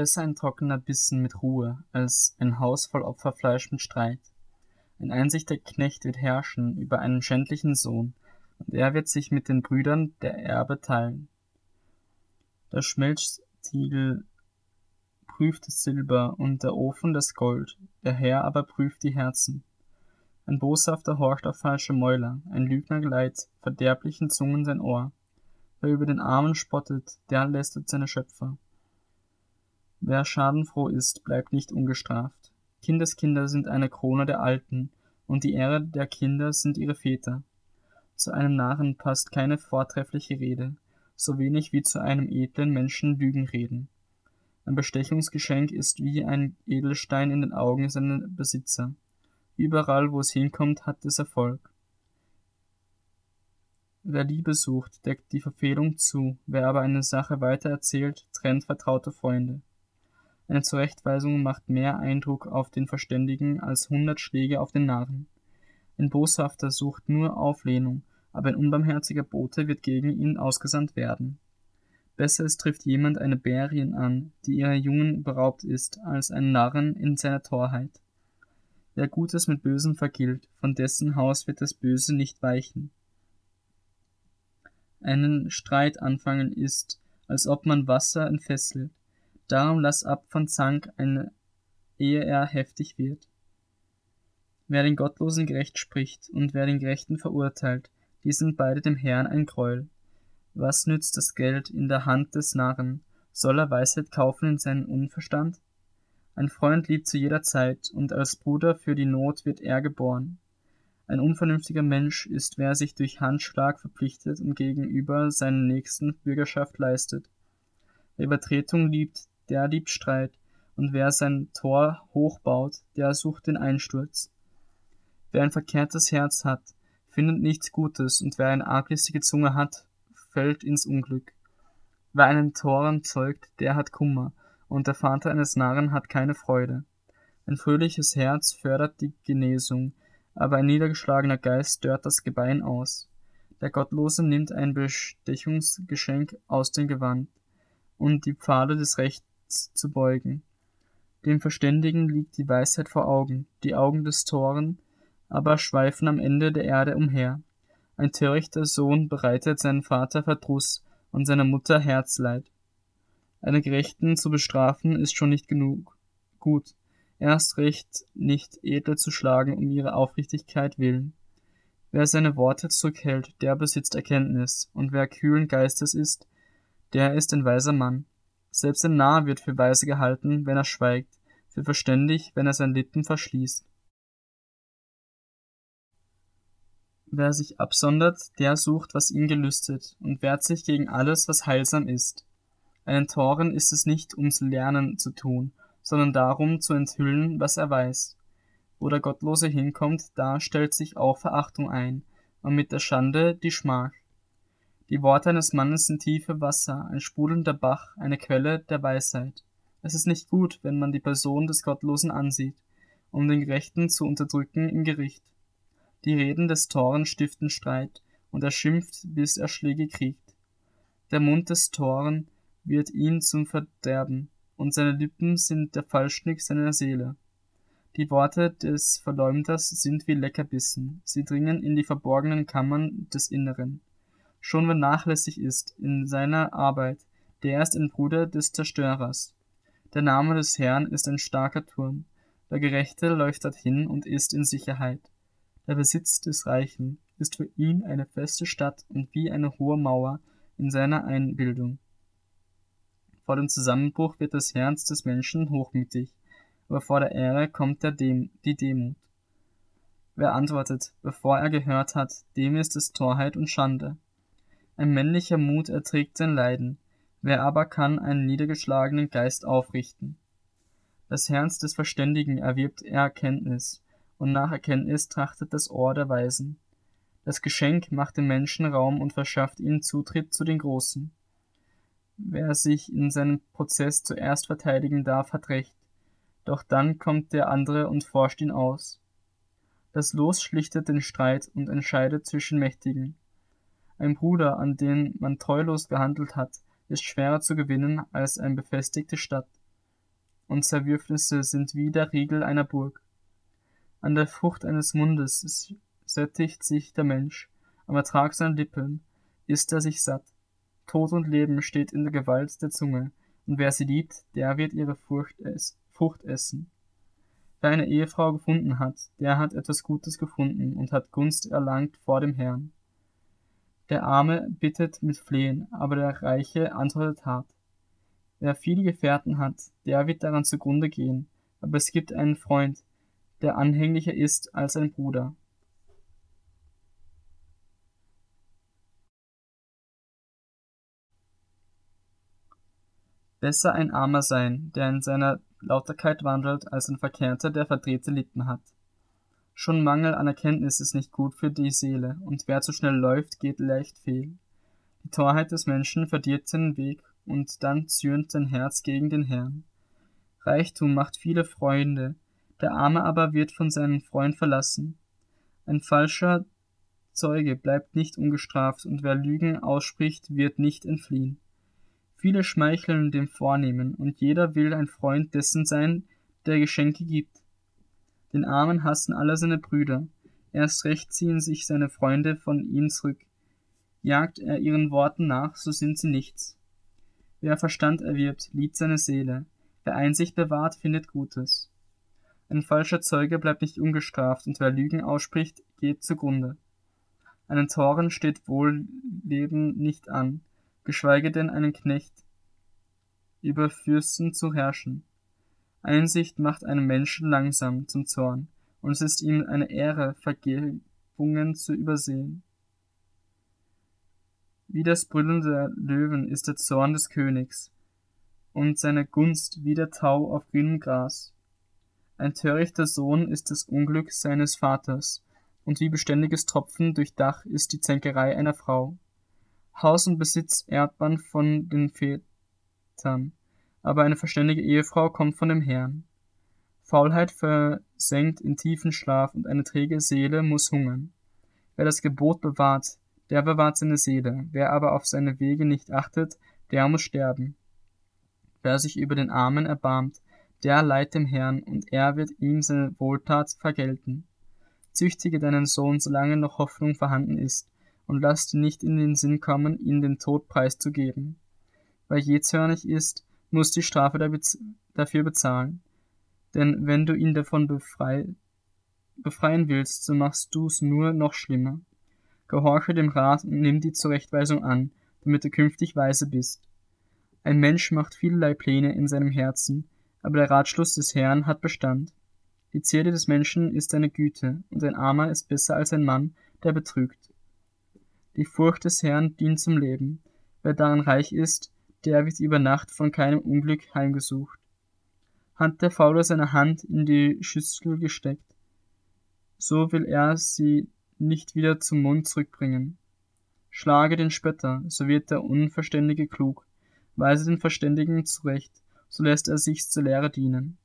Besser ein trockener Bissen mit Ruhe, als ein Haus voll Opferfleisch mit Streit. Ein einsichtiger Knecht wird herrschen über einen schändlichen Sohn, und er wird sich mit den Brüdern der Erbe teilen. Das Schmelztiegel prüft das Silber und der Ofen das Gold, der Herr aber prüft die Herzen. Ein Boshafter horcht auf falsche Mäuler, ein Lügner leiht verderblichen Zungen sein Ohr. Wer über den Armen spottet, der lästert seine Schöpfer. Wer schadenfroh ist, bleibt nicht ungestraft. Kindeskinder sind eine Krone der Alten, und die Ehre der Kinder sind ihre Väter. Zu einem Narren passt keine vortreffliche Rede, so wenig wie zu einem edlen Menschen Lügen reden. Ein Bestechungsgeschenk ist wie ein Edelstein in den Augen seiner Besitzer. Überall, wo es hinkommt, hat es Erfolg. Wer Liebe sucht, deckt die Verfehlung zu, wer aber eine Sache weitererzählt, trennt vertraute Freunde. Eine Zurechtweisung macht mehr Eindruck auf den Verständigen als hundert Schläge auf den Narren. Ein Boshafter sucht nur Auflehnung, aber ein unbarmherziger Bote wird gegen ihn ausgesandt werden. Besser es trifft jemand eine Bärin an, die ihrer Jungen beraubt ist, als ein Narren in seiner Torheit. Wer Gutes mit Bösem vergilt, von dessen Haus wird das Böse nicht weichen. Einen Streit anfangen ist, als ob man Wasser entfesselt. Darum lass ab von Zank, eine, ehe er heftig wird. Wer den Gottlosen gerecht spricht und wer den Gerechten verurteilt, die sind beide dem Herrn ein Gräuel. Was nützt das Geld in der Hand des Narren? Soll er Weisheit kaufen in seinen Unverstand? Ein Freund liebt zu jeder Zeit, und als Bruder für die Not wird er geboren. Ein unvernünftiger Mensch ist, wer sich durch Handschlag verpflichtet und gegenüber seinen Nächsten Bürgerschaft leistet. Wer Übertretung liebt, der liebt Streit, und wer sein Tor hochbaut, der sucht den Einsturz. Wer ein verkehrtes Herz hat, findet nichts Gutes, und wer eine arglistige Zunge hat, fällt ins Unglück. Wer einen Toren zeugt, der hat Kummer, und der Vater eines Narren hat keine Freude. Ein fröhliches Herz fördert die Genesung, aber ein niedergeschlagener Geist stört das Gebein aus. Der Gottlose nimmt ein Bestechungsgeschenk aus dem Gewand, um die Pfade des Rechts zu beugen. Dem Verständigen liegt die Weisheit vor Augen, die Augen des Toren aber schweifen am Ende der Erde umher. Ein törichter Sohn bereitet seinen Vater Verdruss und seiner Mutter Herzleid. Eine Gerechten zu bestrafen ist schon nicht genug. Gut, erst recht nicht edel zu schlagen um ihre Aufrichtigkeit willen. Wer seine Worte zurückhält, der besitzt Erkenntnis, und wer kühlen Geistes ist, der ist ein weiser Mann. Selbst ein Narr wird für weise gehalten, wenn er schweigt, für verständig, wenn er sein Lippen verschließt. Wer sich absondert, der sucht, was ihn gelüstet, und wehrt sich gegen alles, was heilsam ist. Einen Toren ist es nicht, ums Lernen zu tun, sondern darum zu enthüllen, was er weiß. Wo der Gottlose hinkommt, da stellt sich auch Verachtung ein, und mit der Schande die Schmach. Die Worte eines Mannes sind tiefe Wasser, ein sprudelnder Bach, eine Quelle der Weisheit. Es ist nicht gut, wenn man die Person des Gottlosen ansieht, um den Gerechten zu unterdrücken im Gericht. Die Reden des Toren stiften Streit, und er schimpft, bis er Schläge kriegt. Der Mund des Toren wird ihn zum Verderben, und seine Lippen sind der Fallstrick seiner Seele. Die Worte des Verleumders sind wie Leckerbissen, sie dringen in die verborgenen Kammern des Inneren. Schon wer nachlässig ist in seiner Arbeit, der ist ein Bruder des Zerstörers. Der Name des Herrn ist ein starker Turm, der Gerechte läuft dorthin und ist in Sicherheit. Der Besitz des Reichen ist für ihn eine feste Stadt und wie eine hohe Mauer in seiner Einbildung. Vor dem Zusammenbruch wird das Herz des Menschen hochmütig, aber vor der Ehre kommt der Dem die Demut. Wer antwortet, bevor er gehört hat, dem ist es Torheit und Schande. Ein männlicher Mut erträgt sein Leiden, wer aber kann einen niedergeschlagenen Geist aufrichten? Das Herz des Verständigen erwirbt Erkenntnis, und nach Erkenntnis trachtet das Ohr der Weisen. Das Geschenk macht den Menschen Raum und verschafft ihnen Zutritt zu den Großen. Wer sich in seinem Prozess zuerst verteidigen darf, hat Recht, doch dann kommt der andere und forscht ihn aus. Das Los schlichtet den Streit und entscheidet zwischen Mächtigen. Ein Bruder, an den man treulos gehandelt hat, ist schwerer zu gewinnen als eine befestigte Stadt. und Zerwürfnisse sind wie der Riegel einer Burg. An der Frucht eines Mundes sättigt sich der Mensch, am Ertrag seiner Lippen isst er sich satt. Tod und Leben steht in der Gewalt der Zunge, und wer sie liebt, der wird ihre Frucht, ess Frucht essen. Wer eine Ehefrau gefunden hat, der hat etwas Gutes gefunden und hat Gunst erlangt vor dem Herrn. Der Arme bittet mit Flehen, aber der Reiche antwortet hart. Wer viele Gefährten hat, der wird daran zugrunde gehen, aber es gibt einen Freund, der anhänglicher ist als ein Bruder. Besser ein Armer sein, der in seiner Lauterkeit wandelt, als ein Verkehrter, der verdrehte Lippen hat. Schon Mangel an Erkenntnis ist nicht gut für die Seele, und wer zu schnell läuft, geht leicht fehl. Die Torheit des Menschen verdirbt seinen Weg, und dann zürnt sein Herz gegen den Herrn. Reichtum macht viele Freunde, der Arme aber wird von seinem Freund verlassen. Ein falscher Zeuge bleibt nicht ungestraft, und wer Lügen ausspricht, wird nicht entfliehen. Viele schmeicheln dem Vornehmen, und jeder will ein Freund dessen sein, der Geschenke gibt. Den Armen hassen alle seine Brüder, erst recht ziehen sich seine Freunde von ihm zurück. Jagt er ihren Worten nach, so sind sie nichts. Wer Verstand erwirbt, liebt seine Seele, wer Einsicht bewahrt, findet Gutes. Ein falscher Zeuge bleibt nicht ungestraft, und wer Lügen ausspricht, geht zugrunde. Einen Toren steht Wohlleben nicht an, geschweige denn einen Knecht über Fürsten zu herrschen. Einsicht macht einen Menschen langsam zum Zorn, und es ist ihm eine Ehre, Vergebungen zu übersehen. Wie das Brüllen der Löwen ist der Zorn des Königs, und seine Gunst wie der Tau auf grünem Gras. Ein törichter Sohn ist das Unglück seines Vaters, und wie beständiges Tropfen durch Dach ist die Zänkerei einer Frau. Haus und Besitz erbt man von den Vätern, aber eine verständige Ehefrau kommt von dem Herrn. Faulheit versenkt in tiefen Schlaf und eine träge Seele muss hungern. Wer das Gebot bewahrt, der bewahrt seine Seele, wer aber auf seine Wege nicht achtet, der muss sterben. Wer sich über den Armen erbarmt, der leiht dem Herrn, und er wird ihm seine Wohltat vergelten. Züchtige deinen Sohn, solange noch Hoffnung vorhanden ist, und lass dir nicht in den Sinn kommen, ihn den Tod preiszugeben. Wer jähzornig ist, muss die Strafe dafür bezahlen. Denn wenn du ihn davon befrei befreien willst, so machst du's nur noch schlimmer. Gehorche dem Rat und nimm die Zurechtweisung an, damit du künftig weise bist. Ein Mensch macht vielerlei Pläne in seinem Herzen, aber der Ratschluss des Herrn hat Bestand. Die Zierde des Menschen ist seine Güte, und ein Armer ist besser als ein Mann, der betrügt. Die Furcht des Herrn dient zum Leben. Wer daran reich ist, der wird über Nacht von keinem Unglück heimgesucht. Hat der Faule seine Hand in die Schüssel gesteckt, so will er sie nicht wieder zum Mund zurückbringen. Schlage den Spötter, so wird der Unverständige klug, weise den Verständigen zurecht, so lässt er sich zur Lehre dienen.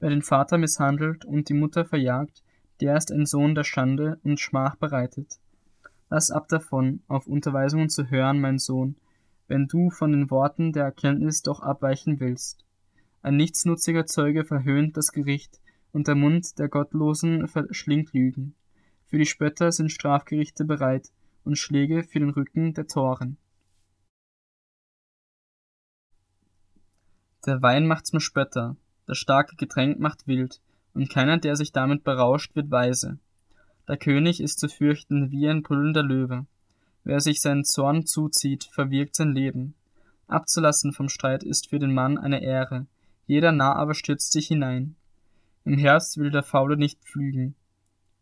Wer den Vater misshandelt und die Mutter verjagt, der ist ein Sohn der Schande und Schmach bereitet. Lass ab davon, auf Unterweisungen zu hören, mein Sohn, wenn du von den Worten der Erkenntnis doch abweichen willst. Ein nichtsnutziger Zeuge verhöhnt das Gericht, und der Mund der Gottlosen verschlingt Lügen. Für die Spötter sind Strafgerichte bereit und Schläge für den Rücken der Toren. Der Wein macht zum Spötter, das starke Getränk macht wild, und keiner, der sich damit berauscht, wird weise. Der König ist zu fürchten wie ein brüllender Löwe. Wer sich seinen Zorn zuzieht, verwirkt sein Leben. Abzulassen vom Streit ist für den Mann eine Ehre, jeder Narr aber stürzt sich hinein. Im Herbst will der Faule nicht pflügen.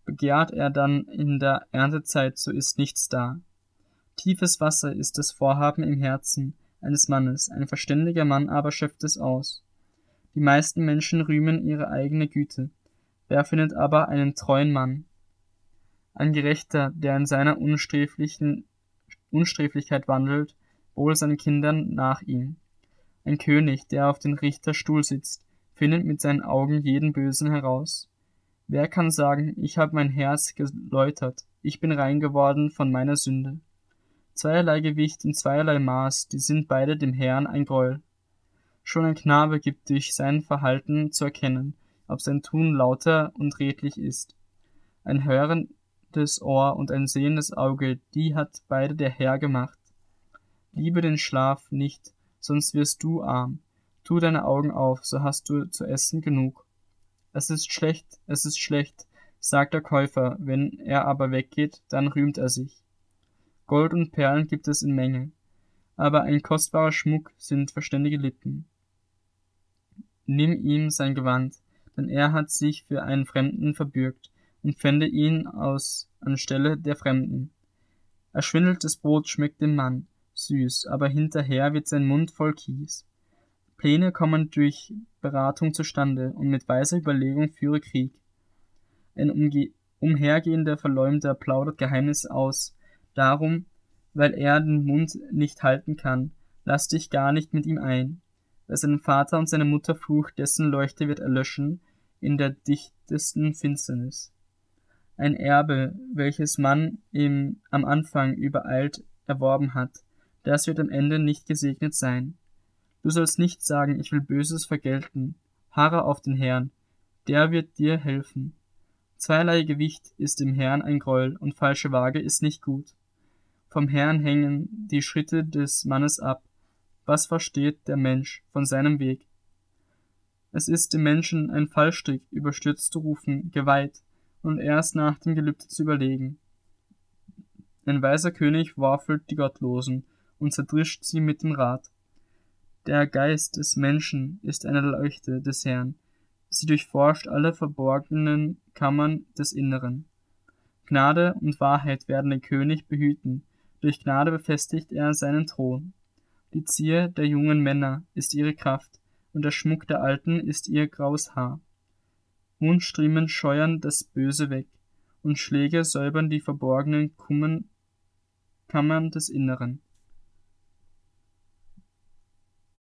Begehrt er dann in der Erntezeit, so ist nichts da. Tiefes Wasser ist das Vorhaben im Herzen eines Mannes, ein verständiger Mann aber schöpft es aus. Die meisten Menschen rühmen ihre eigene Güte. Wer findet aber einen treuen Mann? Ein Gerechter, der in seiner unsträflichen Unsträflichkeit wandelt, wohl seinen Kindern nach ihm. Ein König, der auf den Richterstuhl sitzt, findet mit seinen Augen jeden Bösen heraus. Wer kann sagen, ich habe mein Herz geläutert, ich bin rein geworden von meiner Sünde? Zweierlei Gewicht und zweierlei Maß, die sind beide dem Herrn ein Gräuel. Schon ein Knabe gibt durch sein Verhalten zu erkennen, ob sein Tun lauter und redlich ist. Ein hörendes Ohr und ein sehendes Auge, die hat beide der Herr gemacht. Liebe den Schlaf nicht, sonst wirst du arm. Tu deine Augen auf, so hast du zu essen genug. Es ist schlecht, es ist schlecht, sagt der Käufer, wenn er aber weggeht, dann rühmt er sich. Gold und Perlen gibt es in Menge, aber ein kostbarer Schmuck sind verständige Lippen. Nimm ihm sein Gewand, denn er hat sich für einen Fremden verbürgt, und fände ihn aus anstelle der Fremden. Erschwindeltes Brot schmeckt dem Mann, süß, aber hinterher wird sein Mund voll Kies. Pläne kommen durch Beratung zustande, und mit weiser Überlegung führe Krieg. Ein umge umhergehender Verleumder plaudert Geheimnis aus, darum, weil er den Mund nicht halten kann, lass dich gar nicht mit ihm ein. Wer seinen Vater und seine Mutter flucht, dessen Leuchte wird erlöschen in der dichtesten Finsternis. Ein Erbe, welches man im, am Anfang übereilt erworben hat, das wird am Ende nicht gesegnet sein. Du sollst nicht sagen, ich will Böses vergelten. Harre auf den Herrn, der wird dir helfen. Zweierlei Gewicht ist dem Herrn ein Gräuel und falsche Waage ist nicht gut. Vom Herrn hängen die Schritte des Mannes ab. Was versteht der Mensch von seinem Weg? Es ist dem Menschen ein Fallstrick, überstürzt zu rufen, geweiht, und erst nach dem Gelübde zu überlegen. Ein weiser König warfelt die Gottlosen und zerdrischt sie mit dem Rat. Der Geist des Menschen ist eine Leuchte des Herrn. Sie durchforscht alle verborgenen Kammern des Inneren. Gnade und Wahrheit werden den König behüten. Durch Gnade befestigt er seinen Thron. Die Zier der jungen Männer ist ihre Kraft, und der Schmuck der Alten ist ihr graues Haar. Mundstriemen scheuern das Böse weg, und Schläge säubern die verborgenen Kammern des Inneren.